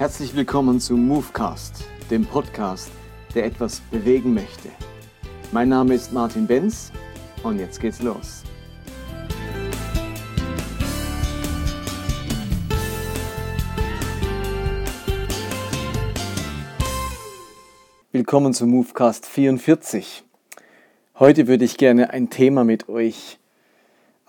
Herzlich willkommen zu Movecast, dem Podcast, der etwas bewegen möchte. Mein Name ist Martin Benz und jetzt geht's los. Willkommen zu Movecast 44. Heute würde ich gerne ein Thema mit euch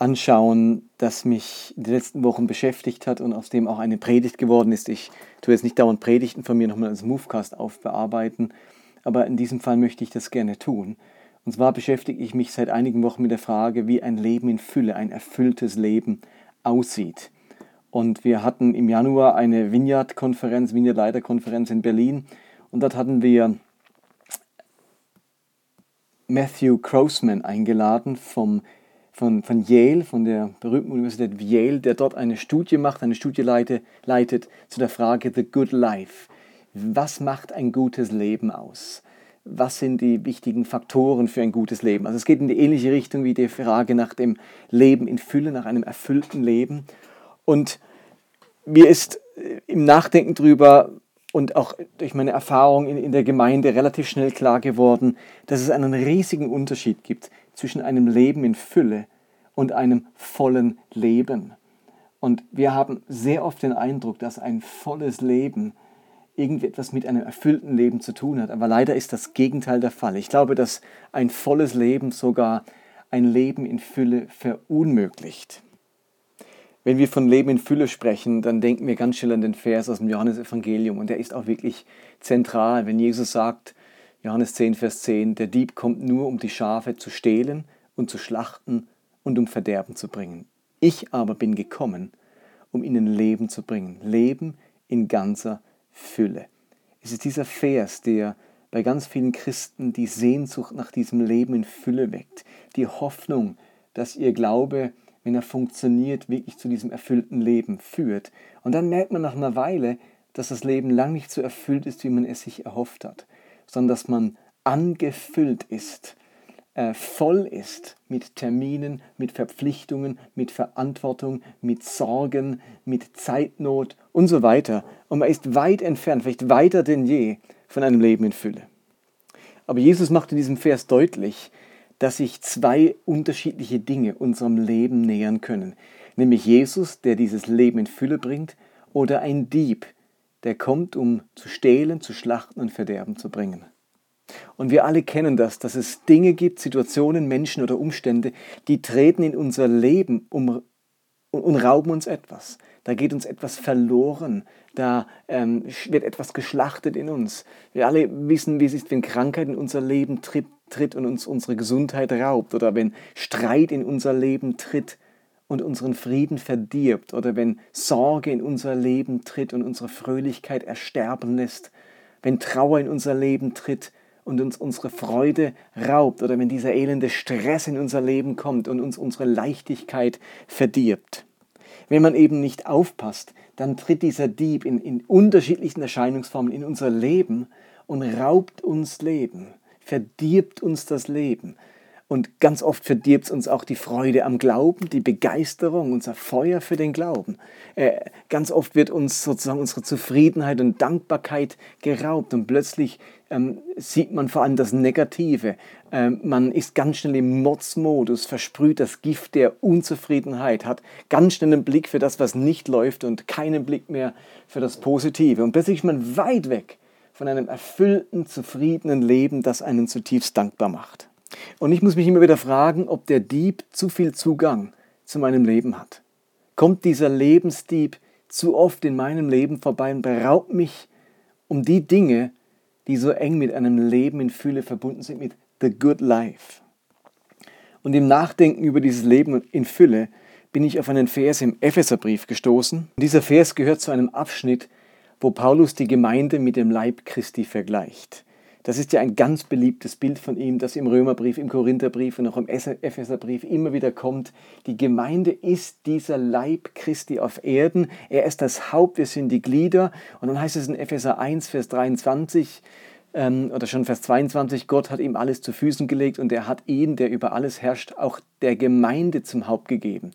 anschauen, das mich in den letzten Wochen beschäftigt hat und aus dem auch eine Predigt geworden ist. Ich tue jetzt nicht dauernd Predigten von mir nochmal als Movecast aufbearbeiten, aber in diesem Fall möchte ich das gerne tun. Und zwar beschäftige ich mich seit einigen Wochen mit der Frage, wie ein Leben in Fülle, ein erfülltes Leben aussieht. Und wir hatten im Januar eine Vineyard-Konferenz, Vineyard-Leiter-Konferenz in Berlin. Und dort hatten wir Matthew Crossman eingeladen vom von, von Yale, von der berühmten Universität Yale, der dort eine Studie macht, eine Studie leite, leitet zu der Frage The Good Life. Was macht ein gutes Leben aus? Was sind die wichtigen Faktoren für ein gutes Leben? Also es geht in die ähnliche Richtung wie die Frage nach dem Leben in Fülle, nach einem erfüllten Leben. Und mir ist äh, im Nachdenken darüber und auch durch meine Erfahrung in, in der Gemeinde relativ schnell klar geworden, dass es einen riesigen Unterschied gibt zwischen einem Leben in Fülle und einem vollen Leben. Und wir haben sehr oft den Eindruck, dass ein volles Leben irgendwie etwas mit einem erfüllten Leben zu tun hat. Aber leider ist das Gegenteil der Fall. Ich glaube, dass ein volles Leben sogar ein Leben in Fülle verunmöglicht. Wenn wir von Leben in Fülle sprechen, dann denken wir ganz schnell an den Vers aus dem Johannesevangelium und der ist auch wirklich zentral. Wenn Jesus sagt, Johannes 10, Vers 10, der Dieb kommt nur, um die Schafe zu stehlen und zu schlachten und um Verderben zu bringen. Ich aber bin gekommen, um ihnen Leben zu bringen. Leben in ganzer Fülle. Es ist dieser Vers, der bei ganz vielen Christen die Sehnsucht nach diesem Leben in Fülle weckt. Die Hoffnung, dass ihr Glaube, wenn er funktioniert, wirklich zu diesem erfüllten Leben führt. Und dann merkt man nach einer Weile, dass das Leben lang nicht so erfüllt ist, wie man es sich erhofft hat sondern dass man angefüllt ist, äh, voll ist mit Terminen, mit Verpflichtungen, mit Verantwortung, mit Sorgen, mit Zeitnot und so weiter. Und man ist weit entfernt, vielleicht weiter denn je, von einem Leben in Fülle. Aber Jesus macht in diesem Vers deutlich, dass sich zwei unterschiedliche Dinge unserem Leben nähern können. Nämlich Jesus, der dieses Leben in Fülle bringt, oder ein Dieb, der kommt, um zu stehlen, zu schlachten und Verderben zu bringen. Und wir alle kennen das, dass es Dinge gibt, Situationen, Menschen oder Umstände, die treten in unser Leben um, und rauben uns etwas. Da geht uns etwas verloren, da ähm, wird etwas geschlachtet in uns. Wir alle wissen, wie es ist, wenn Krankheit in unser Leben tritt, tritt und uns unsere Gesundheit raubt oder wenn Streit in unser Leben tritt und unseren Frieden verdirbt oder wenn Sorge in unser Leben tritt und unsere Fröhlichkeit ersterben lässt, wenn Trauer in unser Leben tritt und uns unsere Freude raubt oder wenn dieser elende Stress in unser Leben kommt und uns unsere Leichtigkeit verdirbt. Wenn man eben nicht aufpasst, dann tritt dieser Dieb in, in unterschiedlichen Erscheinungsformen in unser Leben und raubt uns Leben, verdirbt uns das Leben und ganz oft verdirbt es uns auch die Freude am Glauben, die Begeisterung, unser Feuer für den Glauben. Äh, ganz oft wird uns sozusagen unsere Zufriedenheit und Dankbarkeit geraubt und plötzlich ähm, sieht man vor allem das Negative. Ähm, man ist ganz schnell im Motzmodus, versprüht das Gift der Unzufriedenheit, hat ganz schnell einen Blick für das, was nicht läuft und keinen Blick mehr für das Positive. Und plötzlich ist man weit weg von einem erfüllten, zufriedenen Leben, das einen zutiefst dankbar macht. Und ich muss mich immer wieder fragen, ob der Dieb zu viel Zugang zu meinem Leben hat. Kommt dieser Lebensdieb zu oft in meinem Leben vorbei und beraubt mich um die Dinge, die so eng mit einem Leben in Fülle verbunden sind, mit The Good Life. Und im Nachdenken über dieses Leben in Fülle bin ich auf einen Vers im Epheserbrief gestoßen. Und dieser Vers gehört zu einem Abschnitt, wo Paulus die Gemeinde mit dem Leib Christi vergleicht. Das ist ja ein ganz beliebtes Bild von ihm, das im Römerbrief, im Korintherbrief und auch im Epheserbrief immer wieder kommt. Die Gemeinde ist dieser Leib Christi auf Erden. Er ist das Haupt, wir sind die Glieder. Und dann heißt es in Epheser 1, Vers 23 ähm, oder schon Vers 22, Gott hat ihm alles zu Füßen gelegt und er hat ihn, der über alles herrscht, auch der Gemeinde zum Haupt gegeben.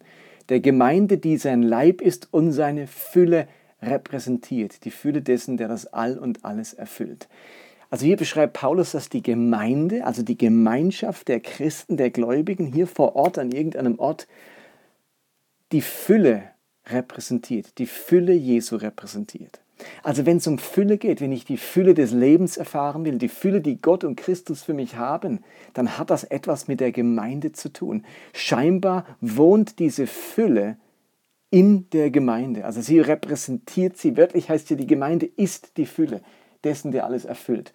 Der Gemeinde, die sein Leib ist und seine Fülle repräsentiert, die Fülle dessen, der das All und alles erfüllt. Also hier beschreibt Paulus, dass die Gemeinde, also die Gemeinschaft der Christen, der Gläubigen hier vor Ort, an irgendeinem Ort, die Fülle repräsentiert, die Fülle Jesu repräsentiert. Also wenn es um Fülle geht, wenn ich die Fülle des Lebens erfahren will, die Fülle, die Gott und Christus für mich haben, dann hat das etwas mit der Gemeinde zu tun. Scheinbar wohnt diese Fülle in der Gemeinde. Also sie repräsentiert sie. Wörtlich heißt hier, die Gemeinde ist die Fülle dessen, der alles erfüllt.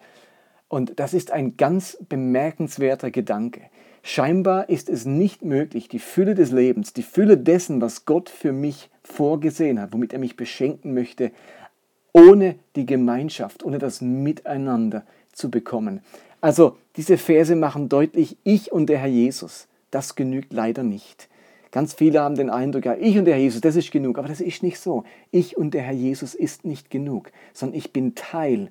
Und das ist ein ganz bemerkenswerter Gedanke. Scheinbar ist es nicht möglich, die Fülle des Lebens, die Fülle dessen, was Gott für mich vorgesehen hat, womit er mich beschenken möchte, ohne die Gemeinschaft, ohne das Miteinander zu bekommen. Also diese Verse machen deutlich, ich und der Herr Jesus, das genügt leider nicht. Ganz viele haben den Eindruck, ja, ich und der Herr Jesus, das ist genug. Aber das ist nicht so. Ich und der Herr Jesus ist nicht genug, sondern ich bin Teil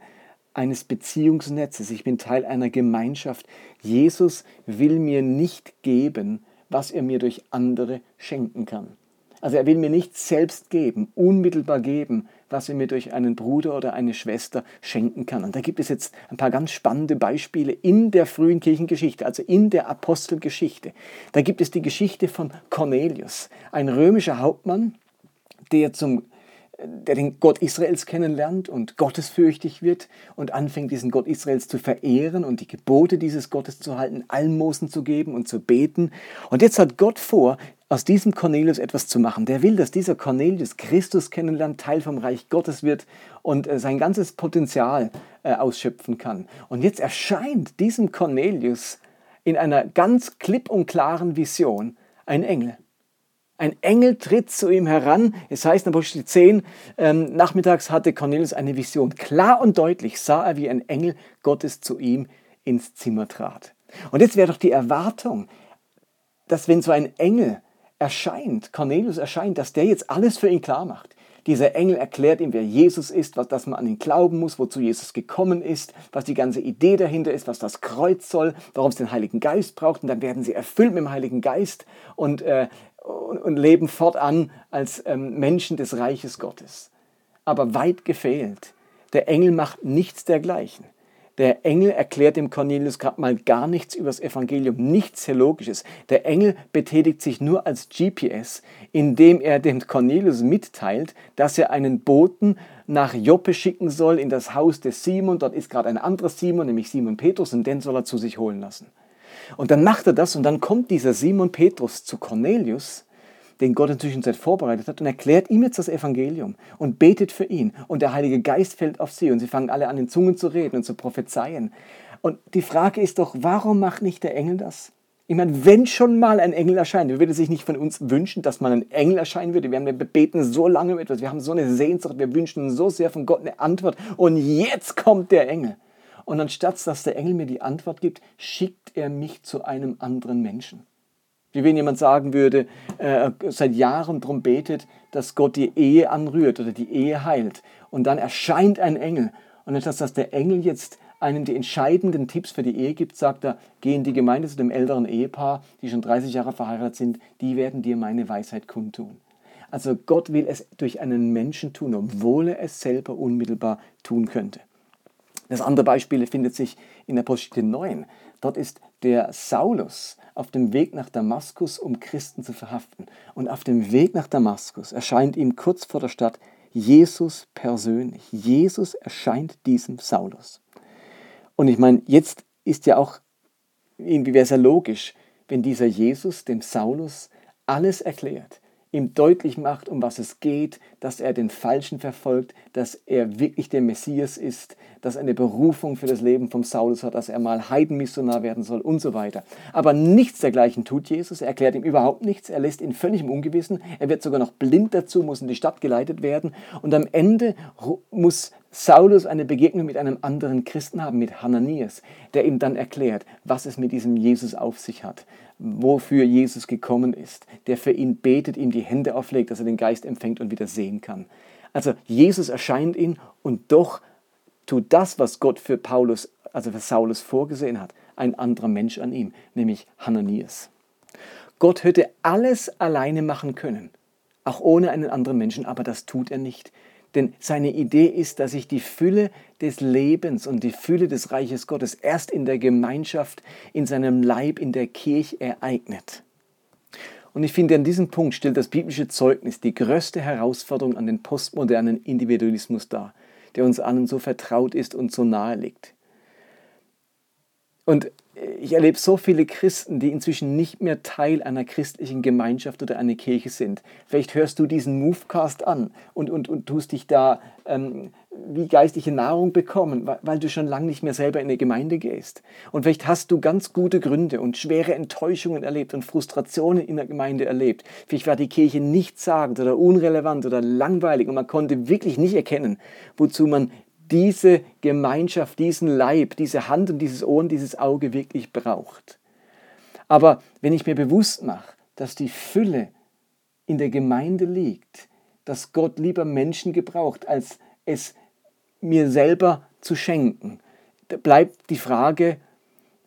eines Beziehungsnetzes. Ich bin Teil einer Gemeinschaft. Jesus will mir nicht geben, was er mir durch andere schenken kann. Also er will mir nicht selbst geben, unmittelbar geben, was er mir durch einen Bruder oder eine Schwester schenken kann. Und da gibt es jetzt ein paar ganz spannende Beispiele in der frühen Kirchengeschichte, also in der Apostelgeschichte. Da gibt es die Geschichte von Cornelius, ein römischer Hauptmann, der zum der den Gott Israels kennenlernt und gottesfürchtig wird und anfängt, diesen Gott Israels zu verehren und die Gebote dieses Gottes zu halten, Almosen zu geben und zu beten. Und jetzt hat Gott vor, aus diesem Cornelius etwas zu machen. Der will, dass dieser Cornelius Christus kennenlernt, Teil vom Reich Gottes wird und äh, sein ganzes Potenzial äh, ausschöpfen kann. Und jetzt erscheint diesem Cornelius in einer ganz klipp und klaren Vision ein Engel. Ein Engel tritt zu ihm heran. Es heißt in Apostel 10, ähm, nachmittags hatte Cornelius eine Vision. Klar und deutlich sah er, wie ein Engel Gottes zu ihm ins Zimmer trat. Und jetzt wäre doch die Erwartung, dass wenn so ein Engel erscheint, Cornelius erscheint, dass der jetzt alles für ihn klar macht. Dieser Engel erklärt ihm, wer Jesus ist, was, dass man an ihn glauben muss, wozu Jesus gekommen ist, was die ganze Idee dahinter ist, was das Kreuz soll, warum es den Heiligen Geist braucht. Und dann werden sie erfüllt mit dem Heiligen Geist und äh, und, leben fortan als ähm, Menschen des Reiches Gottes. Aber weit gefehlt. Der Engel macht nichts dergleichen. Der Engel erklärt dem Cornelius gerade mal gar nichts über das Evangelium, nichts Theologisches. Der Engel betätigt sich nur als GPS, indem er dem Cornelius mitteilt, dass er einen Boten nach Joppe schicken soll in das Haus des Simon. Dort ist gerade ein anderer Simon, nämlich Simon Petrus, und den soll er zu sich holen lassen. Und dann macht er das und dann kommt dieser Simon Petrus zu Cornelius, den Gott inzwischen Zeit vorbereitet hat, und erklärt ihm jetzt das Evangelium und betet für ihn. Und der Heilige Geist fällt auf sie und sie fangen alle an, in Zungen zu reden und zu prophezeien. Und die Frage ist doch, warum macht nicht der Engel das? Ich meine, wenn schon mal ein Engel erscheint, wer würde sich nicht von uns wünschen, dass mal ein Engel erscheinen würde? Wir, haben, beten so lange um etwas, wir haben so eine Sehnsucht, wir wünschen so sehr von Gott eine Antwort und jetzt kommt der Engel. Und anstatt dass der Engel mir die Antwort gibt, schickt er mich zu einem anderen Menschen. Wie wenn jemand sagen würde, äh, seit Jahren darum betet, dass Gott die Ehe anrührt oder die Ehe heilt. Und dann erscheint ein Engel. Und anstatt dass der Engel jetzt einem die entscheidenden Tipps für die Ehe gibt, sagt er, geh in die Gemeinde zu dem älteren Ehepaar, die schon 30 Jahre verheiratet sind, die werden dir meine Weisheit kundtun. Also Gott will es durch einen Menschen tun, obwohl er es selber unmittelbar tun könnte. Das andere Beispiel findet sich in Apostel 9. Dort ist der Saulus auf dem Weg nach Damaskus, um Christen zu verhaften. Und auf dem Weg nach Damaskus erscheint ihm kurz vor der Stadt Jesus persönlich. Jesus erscheint diesem Saulus. Und ich meine, jetzt ist ja auch, irgendwie ja logisch, wenn dieser Jesus dem Saulus alles erklärt, ihm deutlich macht, um was es geht, dass er den Falschen verfolgt, dass er wirklich der Messias ist, dass er eine Berufung für das Leben vom Saulus hat, dass er mal Heidenmissionar werden soll und so weiter. Aber nichts dergleichen tut Jesus. Er erklärt ihm überhaupt nichts. Er lässt ihn völlig im Ungewissen. Er wird sogar noch blind dazu, muss in die Stadt geleitet werden. Und am Ende muss Saulus eine Begegnung mit einem anderen Christen haben, mit Hananias, der ihm dann erklärt, was es mit diesem Jesus auf sich hat, wofür Jesus gekommen ist, der für ihn betet, ihm die Hände auflegt, dass er den Geist empfängt und wieder sehen kann. Also Jesus erscheint ihn und doch tut das, was Gott für Paulus, also für Saulus vorgesehen hat, ein anderer Mensch an ihm, nämlich Hananias. Gott hätte alles alleine machen können, auch ohne einen anderen Menschen, aber das tut er nicht. Denn seine Idee ist, dass sich die Fülle des Lebens und die Fülle des Reiches Gottes erst in der Gemeinschaft, in seinem Leib, in der Kirche ereignet. Und ich finde, an diesem Punkt stellt das biblische Zeugnis die größte Herausforderung an den postmodernen Individualismus dar, der uns allen so vertraut ist und so nahe liegt. Und ich erlebe so viele Christen, die inzwischen nicht mehr Teil einer christlichen Gemeinschaft oder einer Kirche sind. Vielleicht hörst du diesen Movecast an und, und, und tust dich da ähm, wie geistliche Nahrung bekommen, weil, du schon lange nicht mehr selber in eine Gemeinde gehst. Und vielleicht hast du ganz gute Gründe und schwere Enttäuschungen erlebt und Frustrationen in der Gemeinde erlebt. Vielleicht war die Kirche nichtssagend oder unrelevant oder langweilig und man konnte wirklich nicht erkennen, wozu man diese Gemeinschaft, diesen Leib, diese Hand und dieses Ohr und dieses Auge wirklich braucht. Aber wenn ich mir bewusst mache, dass die Fülle in der Gemeinde liegt, dass Gott lieber Menschen gebraucht, als es mir selber zu schenken, bleibt die Frage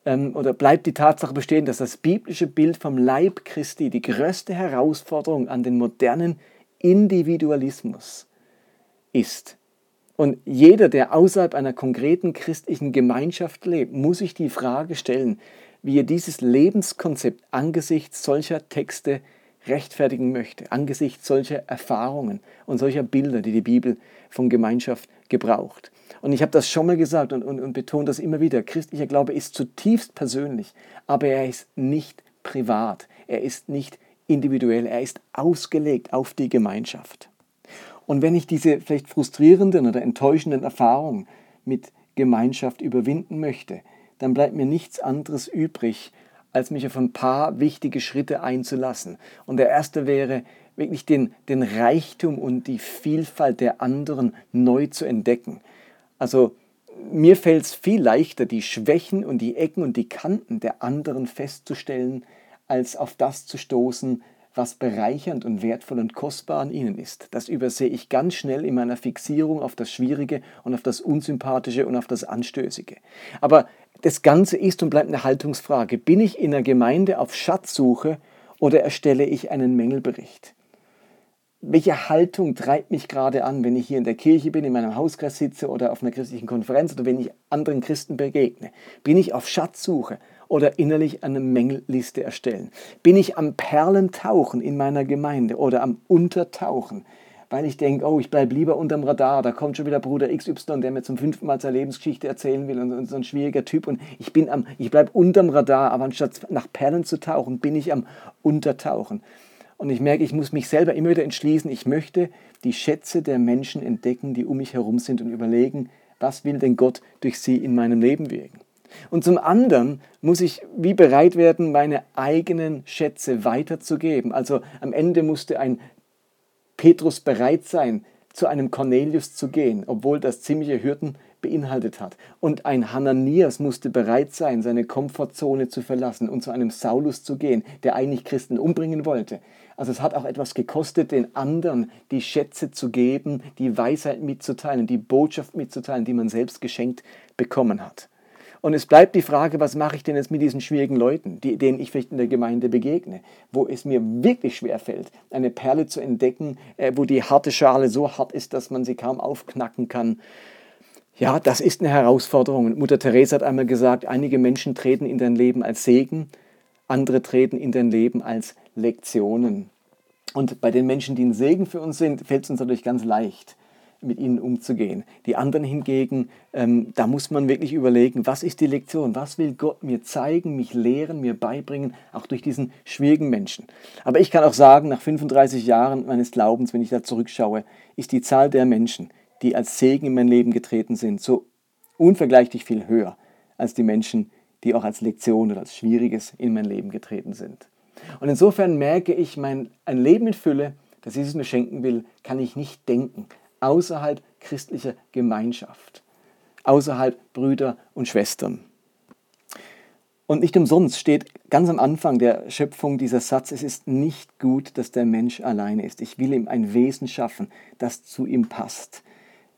ähm, oder bleibt die Tatsache bestehen, dass das biblische Bild vom Leib Christi die größte Herausforderung an den modernen Individualismus ist. Und jeder, der außerhalb einer konkreten christlichen Gemeinschaft lebt, muss sich die Frage stellen, wie er dieses Lebenskonzept angesichts solcher Texte rechtfertigen möchte, angesichts solcher Erfahrungen und solcher Bilder, die die Bibel von Gemeinschaft gebraucht. Und ich habe das schon mal gesagt und, und, und betone das immer wieder. Christlicher Glaube ist zutiefst persönlich, aber er ist nicht privat, er ist nicht individuell, er ist ausgelegt auf die Gemeinschaft. Und wenn ich diese vielleicht frustrierenden oder enttäuschenden Erfahrungen mit Gemeinschaft überwinden möchte, dann bleibt mir nichts anderes übrig, als mich auf ein paar wichtige Schritte einzulassen. Und der erste wäre, wirklich den, den Reichtum und die Vielfalt der anderen neu zu entdecken. Also mir fällt es viel leichter, die Schwächen und die Ecken und die Kanten der anderen festzustellen, als auf das zu stoßen, was bereichernd und wertvoll und kostbar an ihnen ist. Das übersehe ich ganz schnell in meiner Fixierung auf das Schwierige und auf das Unsympathische und auf das Anstößige. Aber das Ganze ist und bleibt eine Haltungsfrage. Bin ich in der Gemeinde auf Schatzsuche oder erstelle ich einen Mängelbericht? Welche Haltung treibt mich gerade an, wenn ich hier in der Kirche bin, in meinem Hauskreis sitze oder auf einer christlichen Konferenz oder wenn ich anderen Christen begegne? Bin ich auf Schatzsuche oder innerlich eine Mängelliste erstellen? Bin ich am Perlentauchen in meiner Gemeinde oder am Untertauchen? Weil ich denke, oh, ich bleibe lieber unterm Radar, da kommt schon wieder Bruder XY, der mir zum fünften Mal seine Lebensgeschichte erzählen will und, und so ein schwieriger Typ und ich ich bleibe unterm Radar, aber anstatt nach Perlen zu tauchen, bin ich am Untertauchen. Und ich merke, ich muss mich selber immer wieder entschließen, ich möchte die Schätze der Menschen entdecken, die um mich herum sind und überlegen, was will denn Gott durch sie in meinem Leben wirken. Und zum anderen muss ich wie bereit werden, meine eigenen Schätze weiterzugeben. Also am Ende musste ein Petrus bereit sein, zu einem Cornelius zu gehen, obwohl das ziemliche Hürden beinhaltet hat. Und ein Hananias musste bereit sein, seine Komfortzone zu verlassen und zu einem Saulus zu gehen, der eigentlich Christen umbringen wollte. Also es hat auch etwas gekostet, den anderen die Schätze zu geben, die Weisheit mitzuteilen, die Botschaft mitzuteilen, die man selbst geschenkt bekommen hat. Und es bleibt die Frage, was mache ich denn jetzt mit diesen schwierigen Leuten, die, denen ich vielleicht in der Gemeinde begegne, wo es mir wirklich schwer fällt, eine Perle zu entdecken, äh, wo die harte Schale so hart ist, dass man sie kaum aufknacken kann. Ja, das ist eine Herausforderung. Mutter Therese hat einmal gesagt, einige Menschen treten in dein Leben als Segen, andere treten in dein Leben als Lektionen. Und bei den Menschen, die ein Segen für uns sind, fällt es uns natürlich ganz leicht mit ihnen umzugehen. Die anderen hingegen, ähm, da muss man wirklich überlegen, was ist die Lektion? Was will Gott mir zeigen, mich lehren, mir beibringen, auch durch diesen schwierigen Menschen? Aber ich kann auch sagen, nach 35 Jahren meines Glaubens, wenn ich da zurückschaue, ist die Zahl der Menschen, die als Segen in mein Leben getreten sind, so unvergleichlich viel höher als die Menschen, die auch als Lektion oder als Schwieriges in mein Leben getreten sind. Und insofern merke ich, mein, ein Leben in Fülle, das Jesus mir schenken will, kann ich nicht denken, außerhalb christlicher Gemeinschaft, außerhalb Brüder und Schwestern. Und nicht umsonst steht ganz am Anfang der Schöpfung dieser Satz, es ist nicht gut, dass der Mensch alleine ist. Ich will ihm ein Wesen schaffen, das zu ihm passt.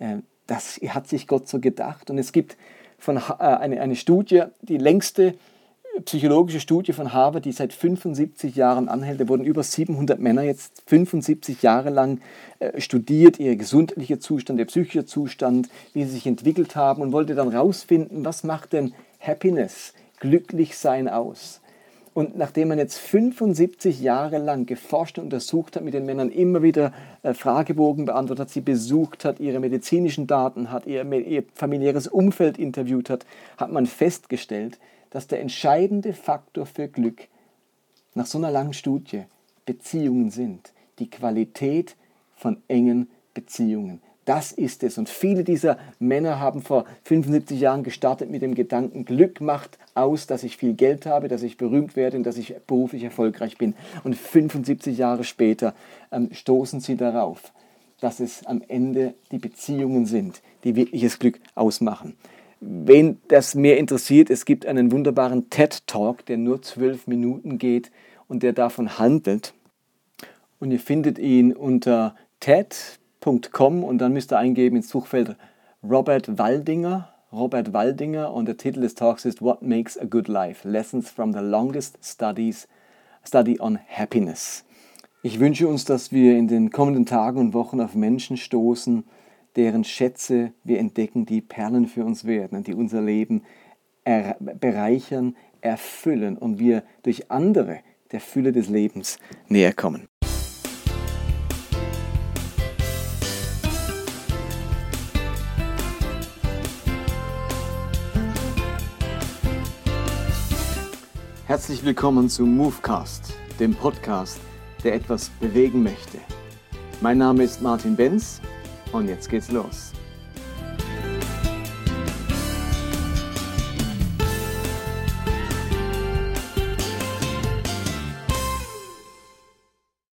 Äh, das hat sich Gott so gedacht. Und es gibt von, äh, eine, eine Studie, die längste psychologische Studie von Harvard, die seit 75 Jahren anhält. Da wurden über 700 Männer jetzt 75 Jahre lang äh, studiert, ihr gesundheitlicher Zustand, ihr psychischer Zustand, wie sie sich entwickelt haben und wollte dann herausfinden, was macht denn Happiness, glücklich sein aus. Und nachdem man jetzt 75 Jahre lang geforscht und untersucht hat, mit den Männern immer wieder äh, Fragebogen beantwortet hat, sie besucht hat, ihre medizinischen Daten hat, ihr, ihr familiäres Umfeld interviewt hat, hat man festgestellt, dass der entscheidende Faktor für Glück nach so einer langen Studie Beziehungen sind. Die Qualität von engen Beziehungen. Das ist es. Und viele dieser Männer haben vor 75 Jahren gestartet mit dem Gedanken, Glück macht aus, dass ich viel Geld habe, dass ich berühmt werde und dass ich beruflich erfolgreich bin. Und 75 Jahre später ähm, stoßen sie darauf, dass es am Ende die Beziehungen sind, die wirkliches Glück ausmachen. Wen das mehr interessiert, es gibt einen wunderbaren TED-Talk, der nur zwölf Minuten geht und der davon handelt. Und ihr findet ihn unter TED www.ecom und dann müsst ihr eingeben ins Suchfeld Robert Waldinger. Robert Waldinger und der Titel des Talks ist What Makes a Good Life? Lessons from the Longest Studies, Study on Happiness. Ich wünsche uns, dass wir in den kommenden Tagen und Wochen auf Menschen stoßen, deren Schätze wir entdecken, die Perlen für uns werden und die unser Leben bereichern, erfüllen und wir durch andere der Fülle des Lebens näher kommen. Herzlich willkommen zu Movecast, dem Podcast, der etwas bewegen möchte. Mein Name ist Martin Benz und jetzt geht's los.